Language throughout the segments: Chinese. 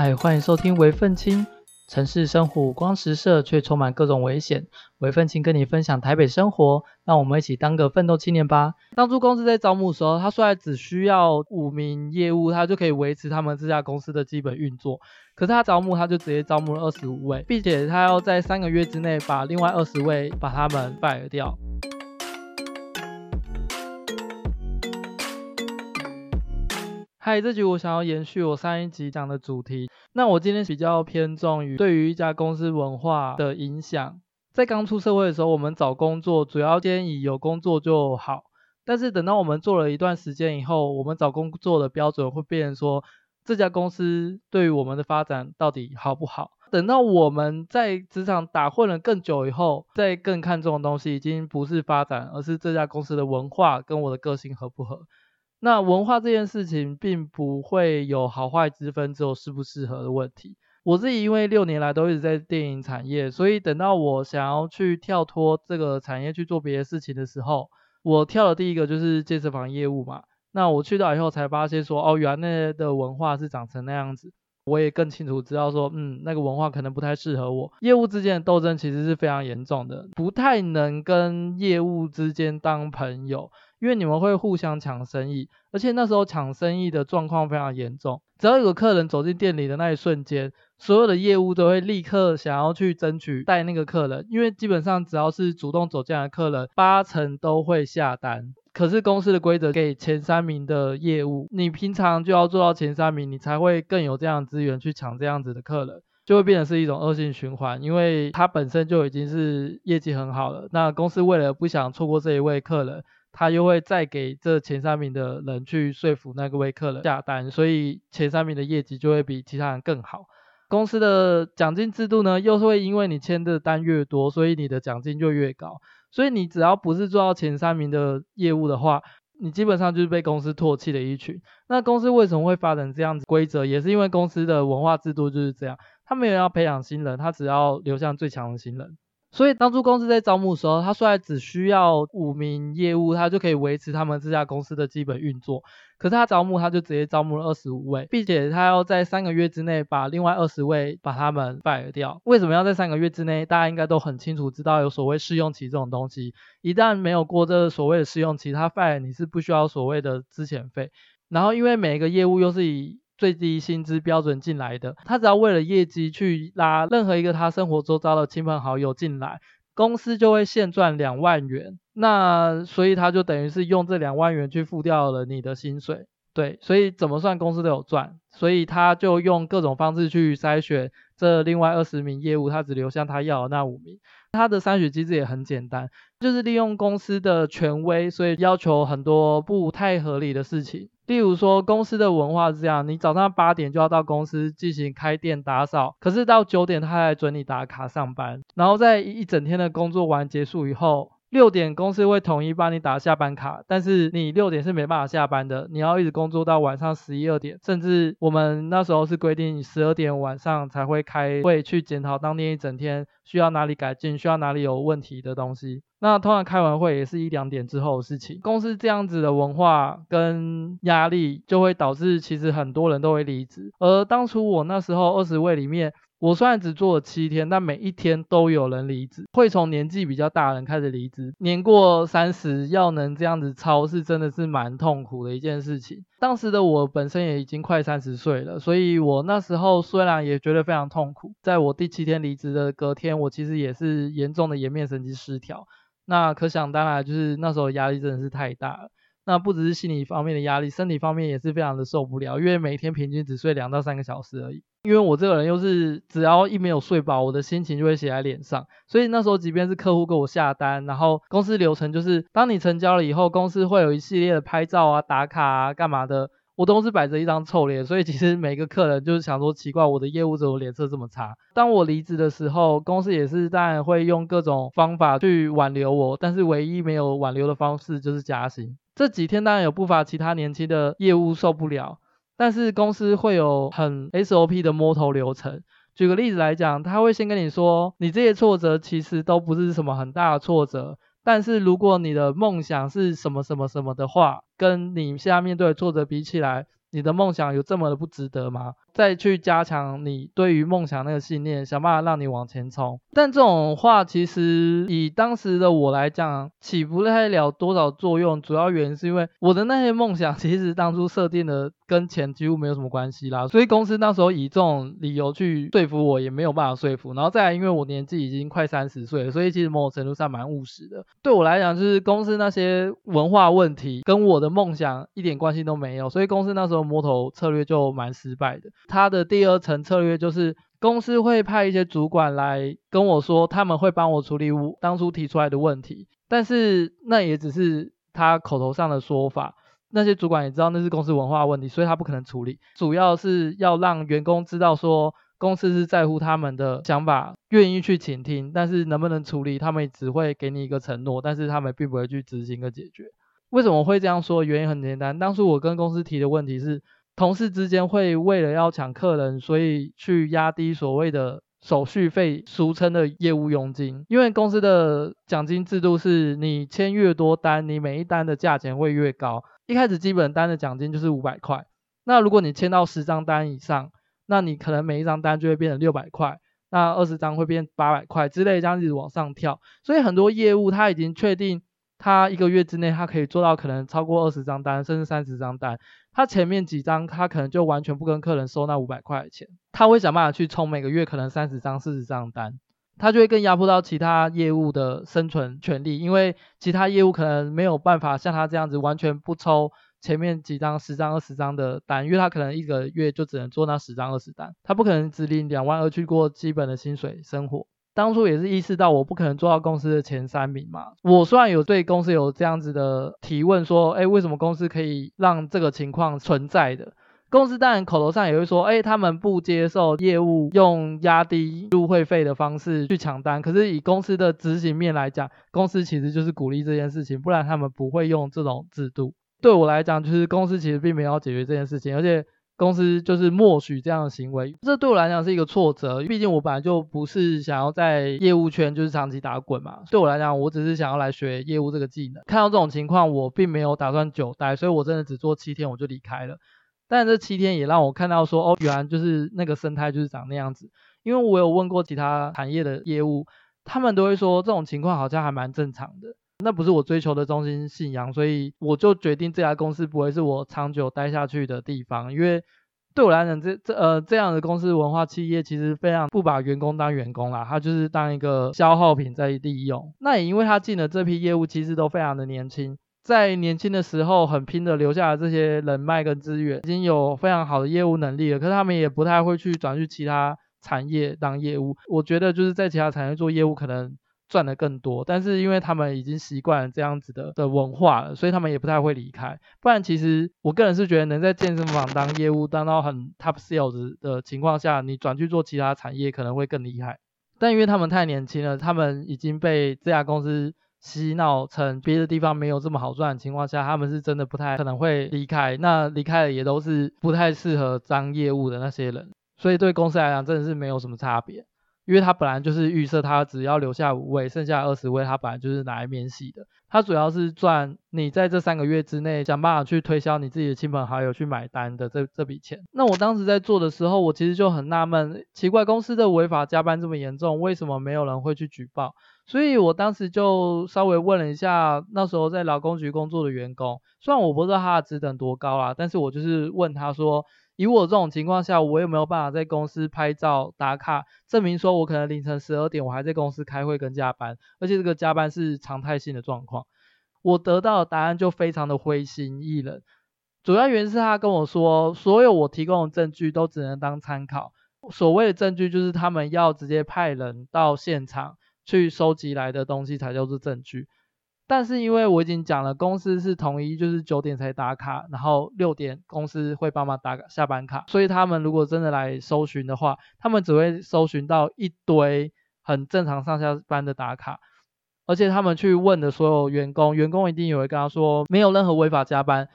嗨，欢迎收听微奋青。城市生活五光十色，却充满各种危险。微奋青跟你分享台北生活，让我们一起当个奋斗青年吧。当初公司在招募的时候，他说只需要五名业务，他就可以维持他们这家公司的基本运作。可是他招募，他就直接招募了二十五位，并且他要在三个月之内把另外二十位把他们 fire 掉。嗨，这集我想要延续我上一集讲的主题。那我今天比较偏重于对于一家公司文化的影响。在刚出社会的时候，我们找工作主要建议有工作就好。但是等到我们做了一段时间以后，我们找工作的标准会变成说，这家公司对于我们的发展到底好不好？等到我们在职场打混了更久以后，再更看重的东西已经不是发展，而是这家公司的文化跟我的个性合不合。那文化这件事情并不会有好坏之分，只有适不适合的问题。我自己因为六年来都一直在电影产业，所以等到我想要去跳脱这个产业去做别的事情的时候，我跳的第一个就是健身房业务嘛。那我去到以后才发现说，哦，原来的文化是长成那样子。我也更清楚知道说，嗯，那个文化可能不太适合我。业务之间的斗争其实是非常严重的，不太能跟业务之间当朋友。因为你们会互相抢生意，而且那时候抢生意的状况非常严重。只要有个客人走进店里的那一瞬间，所有的业务都会立刻想要去争取带那个客人，因为基本上只要是主动走进来的客人，八成都会下单。可是公司的规则给前三名的业务，你平常就要做到前三名，你才会更有这样资源去抢这样子的客人，就会变成是一种恶性循环，因为他本身就已经是业绩很好了。那公司为了不想错过这一位客人。他又会再给这前三名的人去说服那个位客人下单，所以前三名的业绩就会比其他人更好。公司的奖金制度呢，又会因为你签的单越多，所以你的奖金就越高。所以你只要不是做到前三名的业务的话，你基本上就是被公司唾弃的一群。那公司为什么会发展这样子规则，也是因为公司的文化制度就是这样，他没有要培养新人，他只要留下最强的新人。所以当初公司在招募的时候，他说只需要五名业务，他就可以维持他们这家公司的基本运作。可是他招募，他就直接招募了二十五位，并且他要在三个月之内把另外二十位把他们 fire 掉。为什么要在三个月之内？大家应该都很清楚知道有所谓试用期这种东西。一旦没有过这个所谓的试用期，他 fire 你是不需要所谓的资遣费。然后因为每一个业务又是以最低薪资标准进来的，他只要为了业绩去拉任何一个他生活周遭的亲朋好友进来，公司就会现赚两万元。那所以他就等于是用这两万元去付掉了你的薪水，对，所以怎么算公司都有赚，所以他就用各种方式去筛选这另外二十名业务，他只留下他要的那五名。他的筛选机制也很简单，就是利用公司的权威，所以要求很多不太合理的事情。例如说，公司的文化是这样，你早上八点就要到公司进行开店打扫，可是到九点他还准你打卡上班，然后在一整天的工作完结束以后，六点公司会统一帮你打下班卡，但是你六点是没办法下班的，你要一直工作到晚上十一二点，甚至我们那时候是规定十二点晚上才会开会去检讨当天一整天需要哪里改进，需要哪里有问题的东西。那通常开完会也是一两点之后的事情。公司这样子的文化跟压力，就会导致其实很多人都会离职。而当初我那时候二十位里面，我虽然只做了七天，但每一天都有人离职，会从年纪比较大的人开始离职。年过三十要能这样子操，是真的是蛮痛苦的一件事情。当时的我本身也已经快三十岁了，所以我那时候虽然也觉得非常痛苦，在我第七天离职的隔天，我其实也是严重的颜面神经失调。那可想当然，就是那时候压力真的是太大了。那不只是心理方面的压力，身体方面也是非常的受不了，因为每天平均只睡两到三个小时而已。因为我这个人又是只要一没有睡饱，我的心情就会写在脸上。所以那时候即便是客户给我下单，然后公司流程就是，当你成交了以后，公司会有一系列的拍照啊、打卡啊、干嘛的，我都是摆着一张臭脸。所以其实每个客人就是想说，奇怪，我的业务怎么脸色这么差？当我离职的时候，公司也是当然会用各种方法去挽留我，但是唯一没有挽留的方式就是加薪。这几天当然有不乏其他年轻的业务受不了。但是公司会有很 SOP 的摸头流程。举个例子来讲，他会先跟你说，你这些挫折其实都不是什么很大的挫折。但是如果你的梦想是什么什么什么的话，跟你现在面对的挫折比起来，你的梦想有这么的不值得吗？再去加强你对于梦想那个信念，想办法让你往前冲。但这种话其实以当时的我来讲，起不太了多少作用。主要原因是因为我的那些梦想其实当初设定的跟钱几乎没有什么关系啦，所以公司那时候以这种理由去说服我，也没有办法说服。然后再来，因为我年纪已经快三十岁了，所以其实某种程度上蛮务实的。对我来讲，就是公司那些文化问题跟我的梦想一点关系都没有，所以公司那时候摸头策略就蛮失败的。他的第二层策略就是公司会派一些主管来跟我说，他们会帮我处理我当初提出来的问题，但是那也只是他口头上的说法。那些主管也知道那是公司文化问题，所以他不可能处理。主要是要让员工知道说公司是在乎他们的想法，愿意去倾听，但是能不能处理，他们只会给你一个承诺，但是他们并不会去执行和解决。为什么会这样说？原因很简单，当初我跟公司提的问题是，同事之间会为了要抢客人，所以去压低所谓的手续费，俗称的业务佣金。因为公司的奖金制度是，你签越多单，你每一单的价钱会越高。一开始基本单的奖金就是五百块，那如果你签到十张单以上，那你可能每一张单就会变成六百块，那二十张会变八百块之类，这样子往上跳。所以很多业务他已经确定，他一个月之内他可以做到可能超过二十张单，甚至三十张单。他前面几张他可能就完全不跟客人收那五百块钱，他会想办法去冲每个月可能三十张、四十张单，他就会更压迫到其他业务的生存权利，因为其他业务可能没有办法像他这样子完全不抽前面几张十张、二十张的单，因为他可能一个月就只能做那十张、二十单，他不可能只领两万二去过基本的薪水生活。当初也是意识到我不可能做到公司的前三名嘛。我虽然有对公司有这样子的提问，说，哎，为什么公司可以让这个情况存在的？公司当然口头上也会说，哎，他们不接受业务用压低入会费的方式去抢单。可是以公司的执行面来讲，公司其实就是鼓励这件事情，不然他们不会用这种制度。对我来讲，就是公司其实并没有解决这件事情，而且。公司就是默许这样的行为，这对我来讲是一个挫折。毕竟我本来就不是想要在业务圈就是长期打滚嘛。对我来讲，我只是想要来学业务这个技能。看到这种情况，我并没有打算久待，所以我真的只做七天我就离开了。但这七天也让我看到说，哦，原来就是那个生态就是长那样子。因为我有问过其他产业的业务，他们都会说这种情况好像还蛮正常的。那不是我追求的中心信仰，所以我就决定这家公司不会是我长久待下去的地方。因为对我来讲，这这呃这样的公司文化企业其实非常不把员工当员工啦，他就是当一个消耗品在利用。那也因为他进的这批业务其实都非常的年轻，在年轻的时候很拼的留下了这些人脉跟资源，已经有非常好的业务能力了。可是他们也不太会去转去其他产业当业务。我觉得就是在其他产业做业务可能。赚的更多，但是因为他们已经习惯了这样子的的文化了，所以他们也不太会离开。不然其实我个人是觉得能在健身房当业务，当到很 top sales 的情况下，你转去做其他产业可能会更厉害。但因为他们太年轻了，他们已经被这家公司洗脑成别的地方没有这么好赚的情况下，他们是真的不太可能会离开。那离开的也都是不太适合当业务的那些人，所以对公司来讲真的是没有什么差别。因为他本来就是预设，他只要留下五位，剩下二十位他本来就是拿来免洗的。他主要是赚你在这三个月之内想办法去推销你自己的亲朋好友去买单的这这笔钱。那我当时在做的时候，我其实就很纳闷，奇怪公司的违法加班这么严重，为什么没有人会去举报？所以我当时就稍微问了一下那时候在劳工局工作的员工，虽然我不知道他的职等多高啊，但是我就是问他说。以我这种情况下，我有没有办法在公司拍照打卡，证明说我可能凌晨十二点我还在公司开会跟加班，而且这个加班是常态性的状况？我得到的答案就非常的灰心意冷。主要原因是他跟我说，所有我提供的证据都只能当参考，所谓的证据就是他们要直接派人到现场去收集来的东西才叫做证据。但是因为我已经讲了，公司是统一就是九点才打卡，然后六点公司会帮忙打下班卡，所以他们如果真的来搜寻的话，他们只会搜寻到一堆很正常上下班的打卡，而且他们去问的所有员工，员工一定也会跟他说没有任何违法加班。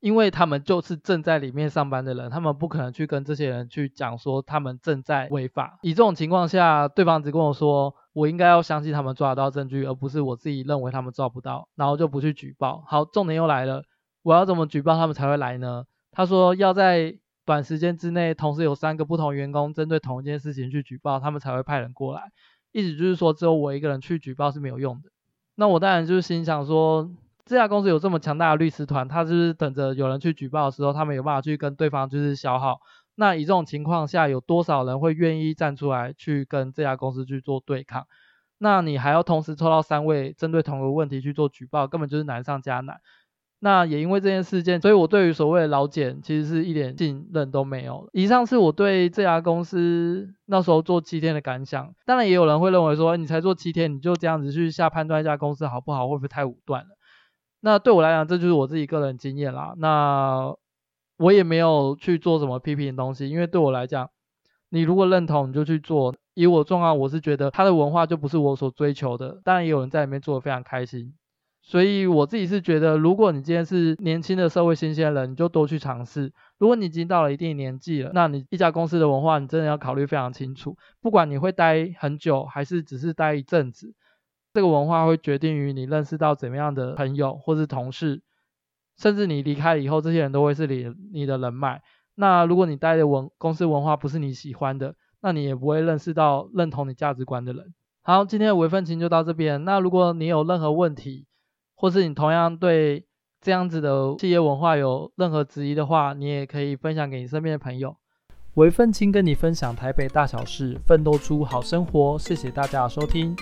因为他们就是正在里面上班的人，他们不可能去跟这些人去讲说他们正在违法。以这种情况下，对方只跟我说，我应该要相信他们抓得到证据，而不是我自己认为他们抓不到，然后就不去举报。好，重点又来了，我要怎么举报他们才会来呢？他说要在短时间之内，同时有三个不同员工针对同一件事情去举报，他们才会派人过来。意思就是说，只有我一个人去举报是没有用的。那我当然就是心想说，这家公司有这么强大的律师团，他就是等着有人去举报的时候，他们有办法去跟对方就是消耗。那以这种情况下，有多少人会愿意站出来去跟这家公司去做对抗？那你还要同时抽到三位针对同一个问题去做举报，根本就是难上加难。那也因为这件事件，所以我对于所谓的老检其实是一点信任都没有。以上是我对这家公司那时候做七天的感想。当然也有人会认为说，你才做七天，你就这样子去下判断一家公司好不好，会不会太武断了？那对我来讲，这就是我自己个人经验啦。那我也没有去做什么批评的东西，因为对我来讲，你如果认同，你就去做。以我状况，我是觉得他的文化就不是我所追求的。当然也有人在里面做得非常开心。所以我自己是觉得，如果你今天是年轻的社会新鲜人，你就多去尝试。如果你已经到了一定年纪了，那你一家公司的文化，你真的要考虑非常清楚。不管你会待很久，还是只是待一阵子，这个文化会决定于你认识到怎么样的朋友或是同事，甚至你离开了以后，这些人都会是你你的人脉。那如果你待的文公司文化不是你喜欢的，那你也不会认识到认同你价值观的人。好，今天的微奋青就到这边。那如果你有任何问题，或是你同样对这样子的企业文化有任何质疑的话，你也可以分享给你身边的朋友。微奋青跟你分享台北大小事，奋斗出好生活。谢谢大家的收听。